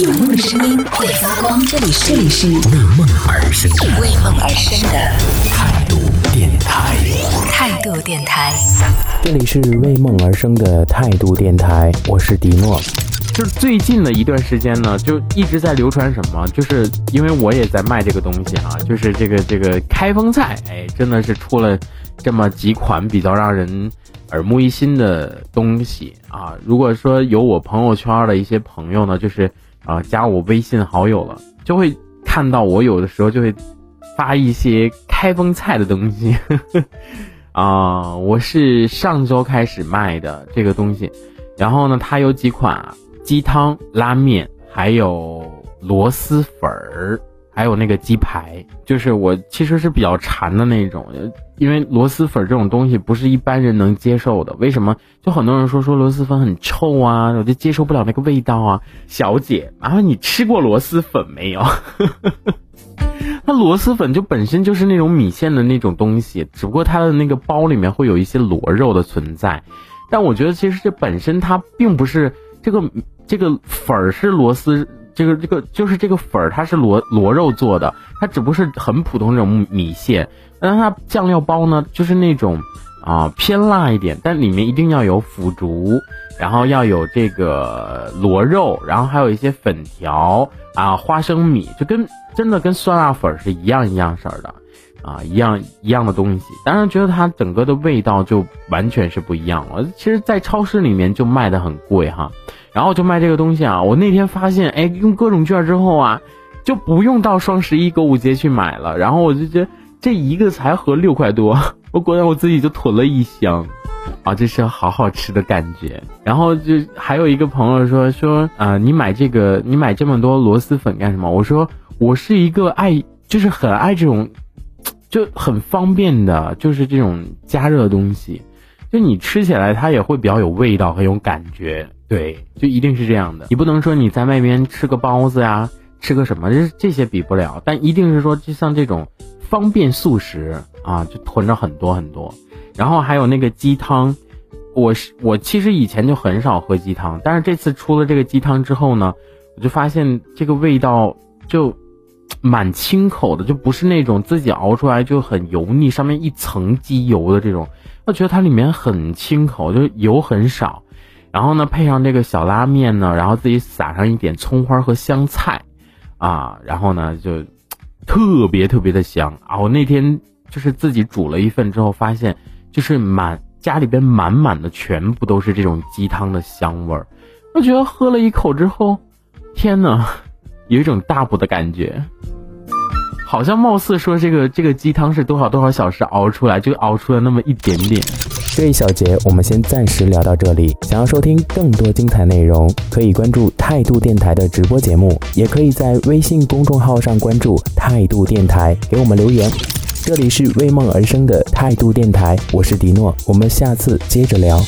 有梦的声音会发光，这里是这里是为梦而生的为梦而生的态度电台。态度电台。这里是为梦而生的态度电台，我是迪诺。就是最近的一段时间呢，就一直在流传什么，就是因为我也在卖这个东西啊，就是这个这个开封菜，哎，真的是出了这么几款比较让人耳目一新的东西啊。如果说有我朋友圈的一些朋友呢，就是啊加我微信好友了，就会看到我有的时候就会发一些开封菜的东西。啊，我是上周开始卖的这个东西，然后呢，它有几款啊。鸡汤、拉面，还有螺蛳粉儿，还有那个鸡排，就是我其实是比较馋的那种，因为螺蛳粉这种东西不是一般人能接受的。为什么？就很多人说说螺蛳粉很臭啊，我就接受不了那个味道啊。小姐，麻烦你吃过螺蛳粉没有？那螺蛳粉就本身就是那种米线的那种东西，只不过它的那个包里面会有一些螺肉的存在。但我觉得其实这本身它并不是这个。这个粉儿是螺蛳，这个这个就是这个粉儿，它是螺螺肉做的，它只不过是很普通这种米线。但它酱料包呢，就是那种啊偏辣一点，但里面一定要有腐竹，然后要有这个螺肉，然后还有一些粉条啊花生米，就跟真的跟酸辣粉是一样一样色的。啊，一样一样的东西，当然觉得它整个的味道就完全是不一样了。其实，在超市里面就卖的很贵哈，然后就卖这个东西啊。我那天发现，哎，用各种券之后啊，就不用到双十一购物节去买了。然后我就觉得这一个才合六块多，我果然我自己就囤了一箱，啊，这是好好吃的感觉。然后就还有一个朋友说说啊，你买这个，你买这么多螺蛳粉干什么？我说我是一个爱，就是很爱这种。就很方便的，就是这种加热的东西，就你吃起来它也会比较有味道，很有感觉。对，就一定是这样的。你不能说你在外边吃个包子呀，吃个什么，这这些比不了。但一定是说，就像这种方便速食啊，就囤着很多很多。然后还有那个鸡汤，我是我其实以前就很少喝鸡汤，但是这次出了这个鸡汤之后呢，我就发现这个味道就。蛮清口的，就不是那种自己熬出来就很油腻，上面一层鸡油的这种。我觉得它里面很清口，就油很少。然后呢，配上这个小拉面呢，然后自己撒上一点葱花和香菜，啊，然后呢就特别特别的香啊！我那天就是自己煮了一份之后，发现就是满家里边满满的全部都是这种鸡汤的香味儿。我觉得喝了一口之后，天呐！有一种大补的感觉，好像貌似说这个这个鸡汤是多少多少小时熬出来，就熬出了那么一点点。这一小节我们先暂时聊到这里。想要收听更多精彩内容，可以关注态度电台的直播节目，也可以在微信公众号上关注态度电台，给我们留言。这里是为梦而生的态度电台，我是迪诺，我们下次接着聊。